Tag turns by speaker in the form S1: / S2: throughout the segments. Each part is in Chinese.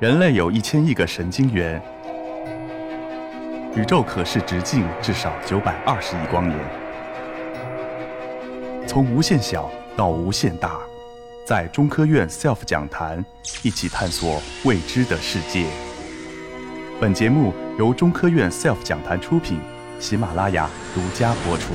S1: 人类有一千亿个神经元，宇宙可视直径至少九百二十亿光年。从无限小到无限大，在中科院 SELF 讲坛一起探索未知的世界。本节目由中科院 SELF 讲坛出品，喜马拉雅独家播出。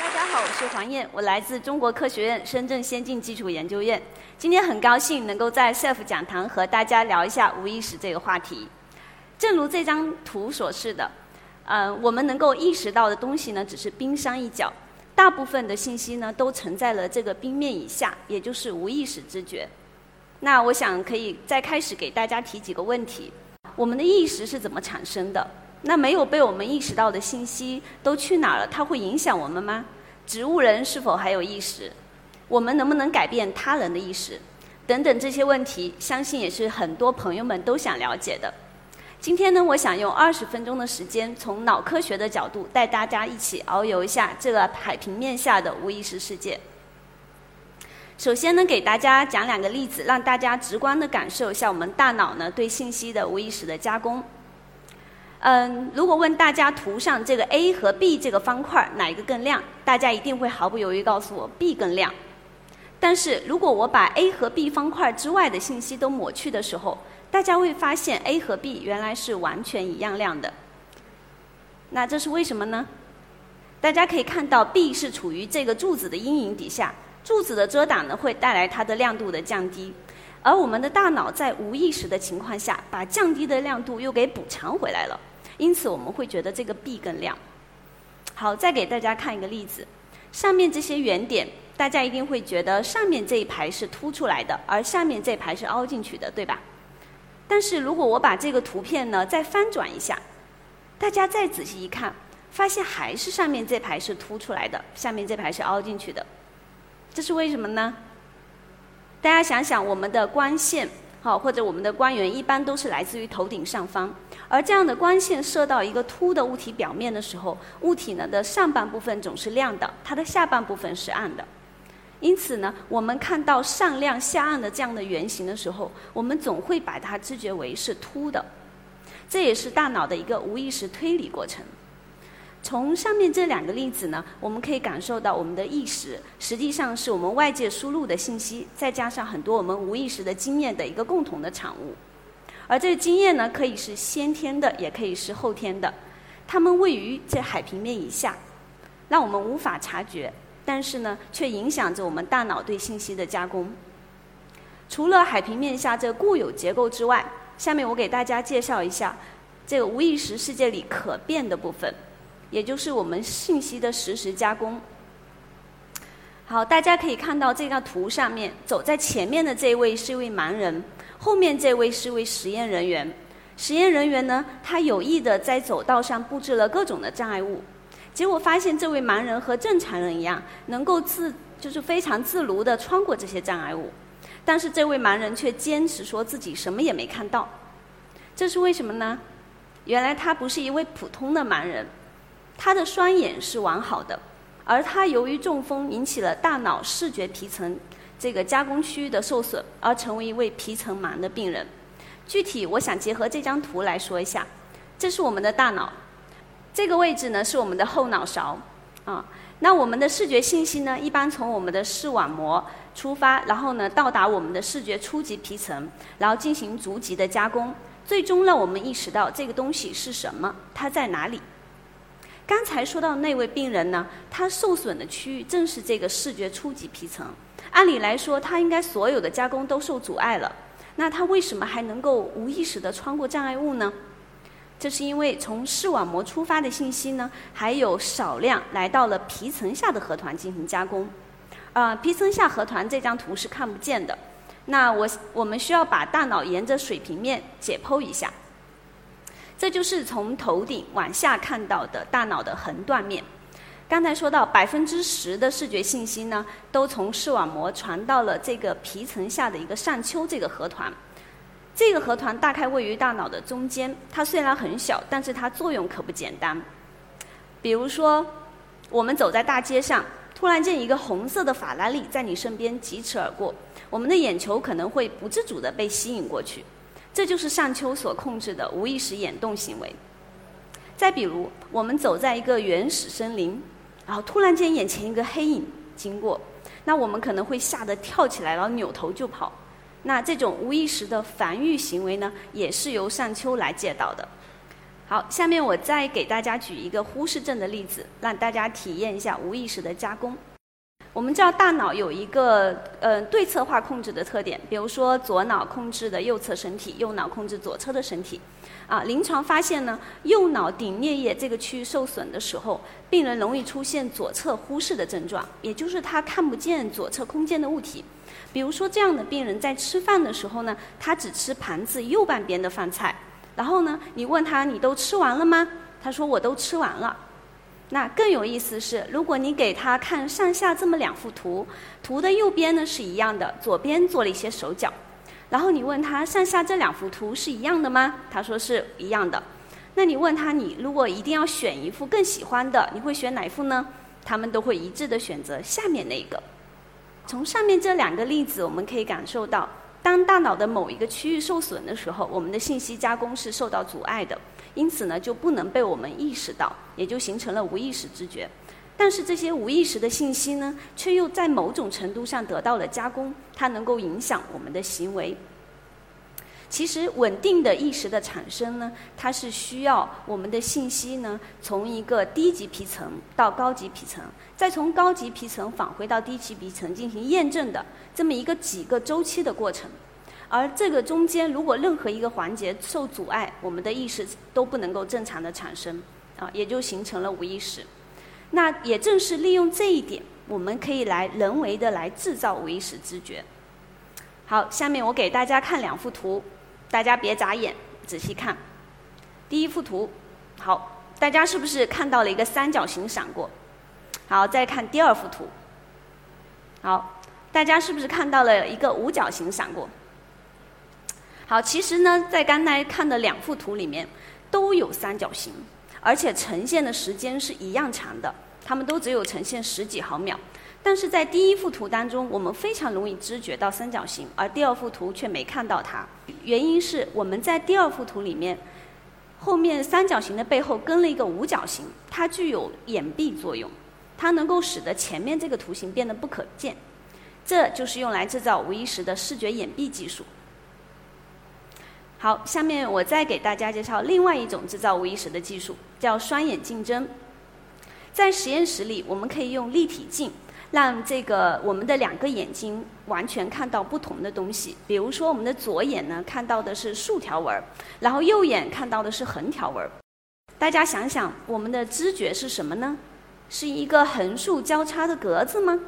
S2: 大家好，我是黄燕，我来自中国科学院深圳先进基础研究院。今天很高兴能够在 SELF 讲堂和大家聊一下无意识这个话题。正如这张图所示的，呃，我们能够意识到的东西呢，只是冰山一角，大部分的信息呢都存在了这个冰面以下，也就是无意识知觉。那我想可以再开始给大家提几个问题：我们的意识是怎么产生的？那没有被我们意识到的信息都去哪儿了？它会影响我们吗？植物人是否还有意识？我们能不能改变他人的意识？等等这些问题，相信也是很多朋友们都想了解的。今天呢，我想用二十分钟的时间，从脑科学的角度带大家一起遨游一下这个海平面下的无意识世界。首先呢，给大家讲两个例子，让大家直观的感受一下我们大脑呢对信息的无意识的加工。嗯，如果问大家图上这个 A 和 B 这个方块哪一个更亮，大家一定会毫不犹豫告诉我 B 更亮。但是如果我把 A 和 B 方块之外的信息都抹去的时候，大家会发现 A 和 B 原来是完全一样亮的。那这是为什么呢？大家可以看到 B 是处于这个柱子的阴影底下，柱子的遮挡呢会带来它的亮度的降低，而我们的大脑在无意识的情况下，把降低的亮度又给补偿回来了，因此我们会觉得这个 B 更亮。好，再给大家看一个例子，上面这些圆点。大家一定会觉得上面这一排是凸出来的，而下面这排是凹进去的，对吧？但是如果我把这个图片呢再翻转一下，大家再仔细一看，发现还是上面这排是凸出来的，下面这排是凹进去的，这是为什么呢？大家想想，我们的光线，好或者我们的光源一般都是来自于头顶上方。而这样的光线射到一个凸的物体表面的时候，物体呢的上半部分总是亮的，它的下半部分是暗的。因此呢，我们看到上亮下暗的这样的圆形的时候，我们总会把它知觉为是凸的。这也是大脑的一个无意识推理过程。从上面这两个例子呢，我们可以感受到我们的意识实际上是我们外界输入的信息，再加上很多我们无意识的经验的一个共同的产物。而这个经验呢，可以是先天的，也可以是后天的。它们位于这海平面以下，让我们无法察觉。但是呢，却影响着我们大脑对信息的加工。除了海平面下这固有结构之外，下面我给大家介绍一下这个无意识世界里可变的部分，也就是我们信息的实时加工。好，大家可以看到这张图上面，走在前面的这位是一位盲人，后面这位是一位实验人员。实验人员呢，他有意的在走道上布置了各种的障碍物。结果发现，这位盲人和正常人一样，能够自就是非常自如地穿过这些障碍物，但是这位盲人却坚持说自己什么也没看到，这是为什么呢？原来他不是一位普通的盲人，他的双眼是完好的，而他由于中风引起了大脑视觉皮层这个加工区域的受损，而成为一位皮层盲的病人。具体我想结合这张图来说一下，这是我们的大脑。这个位置呢是我们的后脑勺，啊，那我们的视觉信息呢，一般从我们的视网膜出发，然后呢到达我们的视觉初级皮层，然后进行逐级的加工，最终让我们意识到这个东西是什么，它在哪里。刚才说到那位病人呢，他受损的区域正是这个视觉初级皮层，按理来说他应该所有的加工都受阻碍了，那他为什么还能够无意识地穿过障碍物呢？这是因为从视网膜出发的信息呢，还有少量来到了皮层下的核团进行加工。啊，皮层下核团这张图是看不见的。那我我们需要把大脑沿着水平面解剖一下。这就是从头顶往下看到的大脑的横断面。刚才说到百分之十的视觉信息呢，都从视网膜传到了这个皮层下的一个上丘这个核团。这个核团大概位于大脑的中间，它虽然很小，但是它作用可不简单。比如说，我们走在大街上，突然间一个红色的法拉利在你身边疾驰而过，我们的眼球可能会不自主地被吸引过去，这就是上丘所控制的无意识眼动行为。再比如，我们走在一个原始森林，然后突然间眼前一个黑影经过，那我们可能会吓得跳起来，然后扭头就跑。那这种无意识的防御行为呢，也是由上丘来介导的。好，下面我再给大家举一个忽视症的例子，让大家体验一下无意识的加工。我们知道大脑有一个呃对侧化控制的特点，比如说左脑控制的右侧身体，右脑控制左侧的身体。啊，临床发现呢，右脑顶颞叶这个区域受损的时候，病人容易出现左侧忽视的症状，也就是他看不见左侧空间的物体。比如说这样的病人在吃饭的时候呢，他只吃盘子右半边的饭菜。然后呢，你问他你都吃完了吗？他说我都吃完了。那更有意思是，如果你给他看上下这么两幅图，图的右边呢是一样的，左边做了一些手脚。然后你问他上下这两幅图是一样的吗？他说是一样的。那你问他你如果一定要选一幅更喜欢的，你会选哪幅呢？他们都会一致的选择下面那个。从上面这两个例子，我们可以感受到。当大脑的某一个区域受损的时候，我们的信息加工是受到阻碍的，因此呢就不能被我们意识到，也就形成了无意识知觉。但是这些无意识的信息呢，却又在某种程度上得到了加工，它能够影响我们的行为。其实稳定的意识的产生呢，它是需要我们的信息呢从一个低级皮层到高级皮层，再从高级皮层返回到低级皮层进行验证的这么一个几个周期的过程。而这个中间如果任何一个环节受阻碍，我们的意识都不能够正常的产生，啊，也就形成了无意识。那也正是利用这一点，我们可以来人为的来制造无意识知觉。好，下面我给大家看两幅图。大家别眨眼，仔细看。第一幅图，好，大家是不是看到了一个三角形闪过？好，再看第二幅图。好，大家是不是看到了一个五角形闪过？好，其实呢，在刚才看的两幅图里面都有三角形，而且呈现的时间是一样长的，它们都只有呈现十几毫秒。但是在第一幅图当中，我们非常容易知觉到三角形，而第二幅图却没看到它。原因是我们在第二幅图里面，后面三角形的背后跟了一个五角形，它具有掩蔽作用，它能够使得前面这个图形变得不可见。这就是用来制造无意识的视觉掩蔽技术。好，下面我再给大家介绍另外一种制造无意识的技术，叫双眼竞争。在实验室里，我们可以用立体镜。让这个我们的两个眼睛完全看到不同的东西。比如说，我们的左眼呢看到的是竖条纹儿，然后右眼看到的是横条纹儿。大家想想，我们的知觉是什么呢？是一个横竖交叉的格子吗？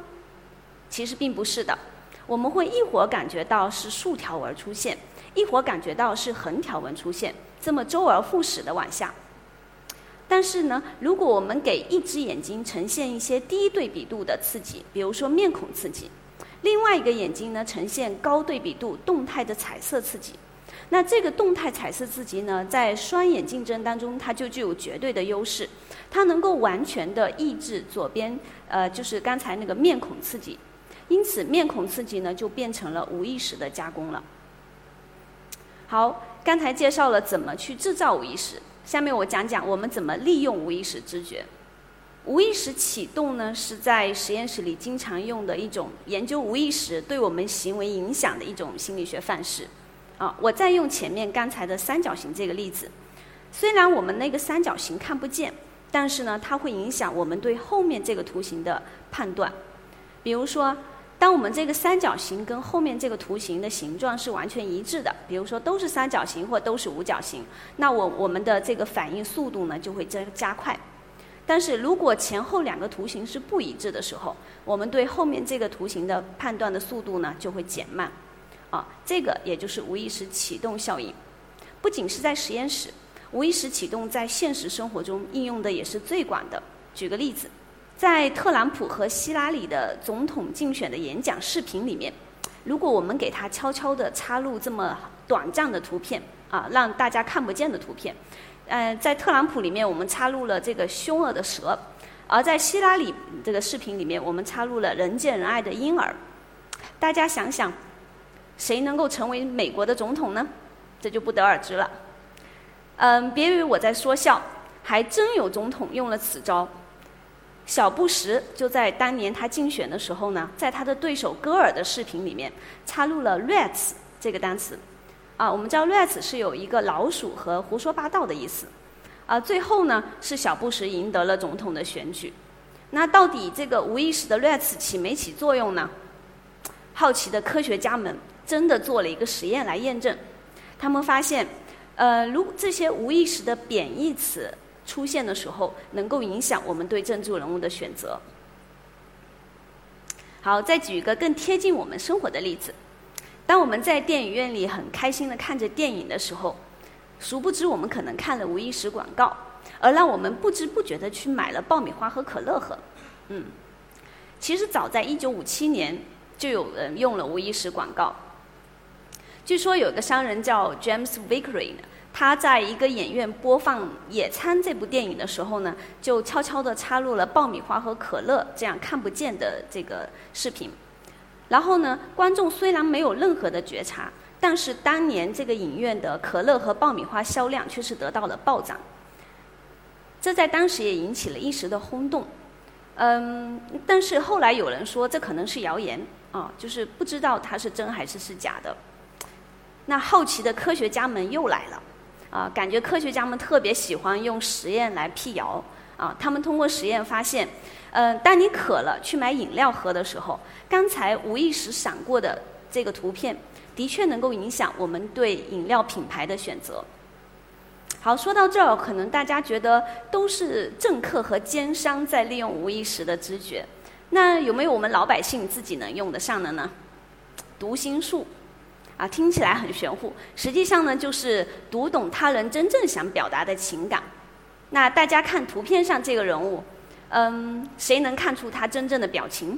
S2: 其实并不是的。我们会一会儿感觉到是竖条纹出现，一会儿感觉到是横条纹出现，这么周而复始的往下。但是呢，如果我们给一只眼睛呈现一些低对比度的刺激，比如说面孔刺激，另外一个眼睛呢呈现高对比度动态的彩色刺激，那这个动态彩色刺激呢，在双眼竞争当中，它就具有绝对的优势，它能够完全的抑制左边，呃，就是刚才那个面孔刺激，因此面孔刺激呢就变成了无意识的加工了。好，刚才介绍了怎么去制造无意识。下面我讲讲我们怎么利用无意识知觉。无意识启动呢，是在实验室里经常用的一种研究无意识对我们行为影响的一种心理学范式。啊，我再用前面刚才的三角形这个例子，虽然我们那个三角形看不见，但是呢，它会影响我们对后面这个图形的判断。比如说。当我们这个三角形跟后面这个图形的形状是完全一致的，比如说都是三角形或都是五角形，那我我们的这个反应速度呢就会加加快。但是如果前后两个图形是不一致的时候，我们对后面这个图形的判断的速度呢就会减慢。啊，这个也就是无意识启动效应。不仅是在实验室，无意识启动在现实生活中应用的也是最广的。举个例子。在特朗普和希拉里的总统竞选的演讲视频里面，如果我们给他悄悄地插入这么短暂的图片啊，让大家看不见的图片，呃，在特朗普里面我们插入了这个凶恶的蛇，而在希拉里这个视频里面，我们插入了人见人爱的婴儿。大家想想，谁能够成为美国的总统呢？这就不得而知了。嗯，别以为我在说笑，还真有总统用了此招。小布什就在当年他竞选的时候呢，在他的对手戈尔的视频里面插入了 “rats” 这个单词。啊，我们知道 “rats” 是有一个老鼠和胡说八道的意思。啊，最后呢是小布什赢得了总统的选举。那到底这个无意识的 “rats” 起没起作用呢？好奇的科学家们真的做了一个实验来验证。他们发现，呃，如这些无意识的贬义词出现的时候，能够影响我们对政治人物的选择。好，再举一个更贴近我们生活的例子。当我们在电影院里很开心的看着电影的时候，殊不知我们可能看了无意识广告，而让我们不知不觉的去买了爆米花和可乐喝。嗯，其实早在一九五七年。就有人用了无意识广告。据说有个商人叫 James Vickery，他在一个影院播放《野餐》这部电影的时候呢，就悄悄地插入了爆米花和可乐这样看不见的这个视频。然后呢，观众虽然没有任何的觉察，但是当年这个影院的可乐和爆米花销量却是得到了暴涨。这在当时也引起了一时的轰动。嗯，但是后来有人说这可能是谣言。啊，就是不知道它是真还是是假的。那好奇的科学家们又来了，啊，感觉科学家们特别喜欢用实验来辟谣。啊，他们通过实验发现，呃，当你渴了去买饮料喝的时候，刚才无意识闪过的这个图片，的确能够影响我们对饮料品牌的选择。好，说到这儿，可能大家觉得都是政客和奸商在利用无意识的知觉。那有没有我们老百姓自己能用得上的呢？读心术，啊，听起来很玄乎，实际上呢，就是读懂他人真正想表达的情感。那大家看图片上这个人物，嗯，谁能看出他真正的表情？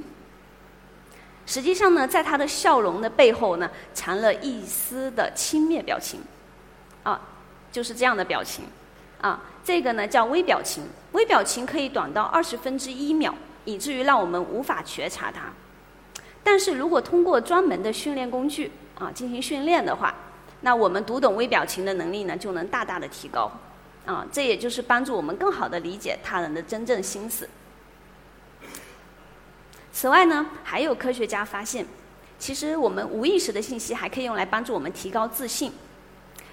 S2: 实际上呢，在他的笑容的背后呢，藏了一丝的轻蔑表情，啊，就是这样的表情，啊，这个呢叫微表情，微表情可以短到二十分之一秒。以至于让我们无法觉察它。但是如果通过专门的训练工具啊进行训练的话，那我们读懂微表情的能力呢就能大大的提高。啊，这也就是帮助我们更好的理解他人的真正心思。此外呢，还有科学家发现，其实我们无意识的信息还可以用来帮助我们提高自信。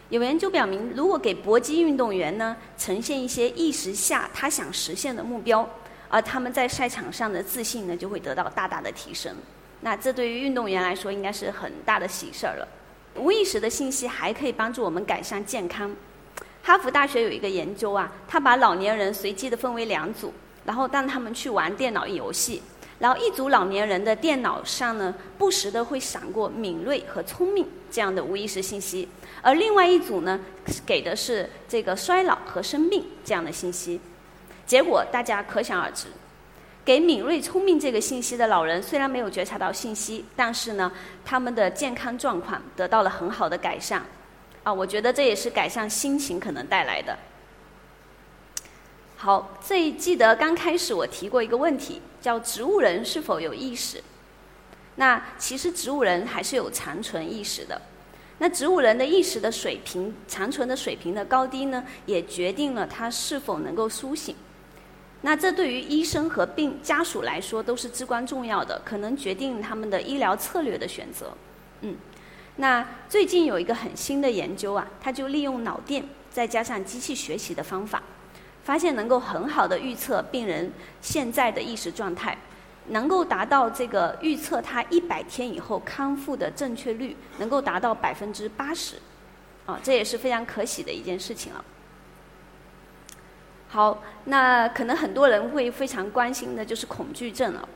S2: 有研究表明，如果给搏击运动员呢呈现一些意识下他想实现的目标。而他们在赛场上的自信呢，就会得到大大的提升。那这对于运动员来说，应该是很大的喜事儿了。无意识的信息还可以帮助我们改善健康。哈佛大学有一个研究啊，他把老年人随机的分为两组，然后让他们去玩电脑游戏。然后一组老年人的电脑上呢，不时的会闪过敏锐和聪明这样的无意识信息，而另外一组呢，给的是这个衰老和生病这样的信息。结果大家可想而知，给敏锐聪明这个信息的老人虽然没有觉察到信息，但是呢，他们的健康状况得到了很好的改善。啊，我觉得这也是改善心情可能带来的。好，这记得刚开始我提过一个问题，叫植物人是否有意识？那其实植物人还是有残存意识的。那植物人的意识的水平、残存的水平的高低呢，也决定了他是否能够苏醒。那这对于医生和病家属来说都是至关重要的，可能决定他们的医疗策略的选择。嗯，那最近有一个很新的研究啊，它就利用脑电再加上机器学习的方法，发现能够很好的预测病人现在的意识状态，能够达到这个预测他一百天以后康复的正确率，能够达到百分之八十。啊，这也是非常可喜的一件事情了。好，那可能很多人会非常关心的就是恐惧症了，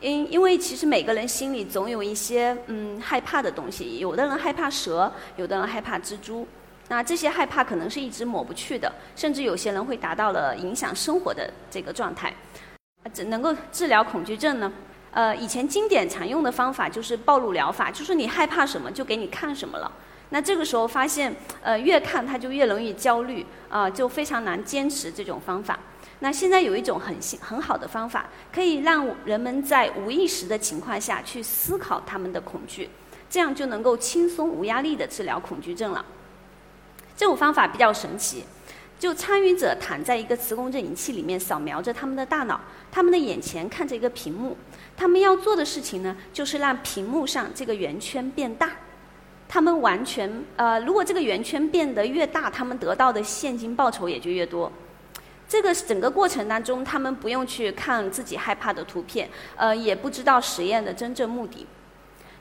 S2: 因因为其实每个人心里总有一些嗯害怕的东西，有的人害怕蛇，有的人害怕蜘蛛，那这些害怕可能是一直抹不去的，甚至有些人会达到了影响生活的这个状态。怎能够治疗恐惧症呢？呃，以前经典常用的方法就是暴露疗法，就是你害怕什么就给你看什么了。那这个时候发现，呃，越看他就越容易焦虑，啊，就非常难坚持这种方法。那现在有一种很很好的方法，可以让人们在无意识的情况下去思考他们的恐惧，这样就能够轻松无压力的治疗恐惧症了。这种方法比较神奇，就参与者躺在一个磁共振仪器里面扫描着他们的大脑，他们的眼前看着一个屏幕，他们要做的事情呢，就是让屏幕上这个圆圈变大。他们完全呃，如果这个圆圈变得越大，他们得到的现金报酬也就越多。这个整个过程当中，他们不用去看自己害怕的图片，呃，也不知道实验的真正目的。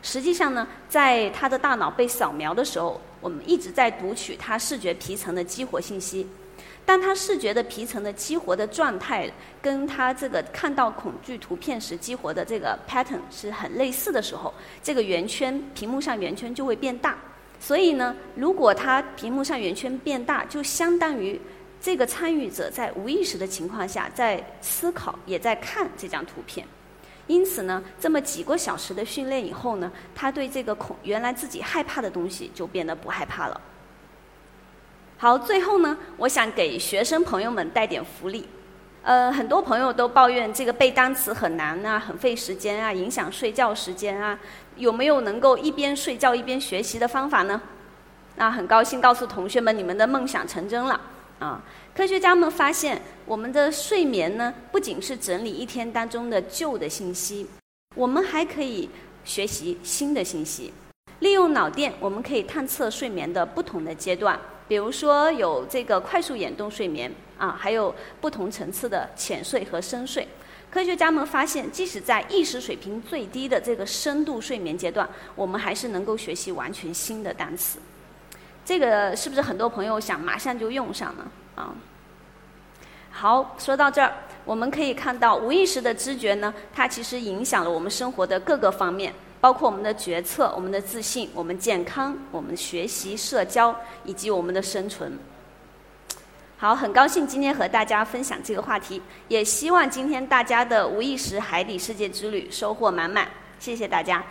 S2: 实际上呢，在他的大脑被扫描的时候，我们一直在读取他视觉皮层的激活信息。当他视觉的皮层的激活的状态跟他这个看到恐惧图片时激活的这个 pattern 是很类似的时候，这个圆圈屏幕上圆圈就会变大。所以呢，如果他屏幕上圆圈变大，就相当于这个参与者在无意识的情况下在思考，也在看这张图片。因此呢，这么几个小时的训练以后呢，他对这个恐原来自己害怕的东西就变得不害怕了。好，最后呢，我想给学生朋友们带点福利。呃，很多朋友都抱怨这个背单词很难啊，很费时间啊，影响睡觉时间啊。有没有能够一边睡觉一边学习的方法呢？那很高兴告诉同学们，你们的梦想成真了啊！科学家们发现，我们的睡眠呢，不仅是整理一天当中的旧的信息，我们还可以学习新的信息。利用脑电，我们可以探测睡眠的不同的阶段。比如说有这个快速眼动睡眠啊，还有不同层次的浅睡和深睡。科学家们发现，即使在意识水平最低的这个深度睡眠阶段，我们还是能够学习完全新的单词。这个是不是很多朋友想马上就用上呢？啊，好，说到这儿，我们可以看到无意识的知觉呢，它其实影响了我们生活的各个方面。包括我们的决策、我们的自信、我们健康、我们学习、社交以及我们的生存。好，很高兴今天和大家分享这个话题，也希望今天大家的无意识海底世界之旅收获满满。谢谢大家。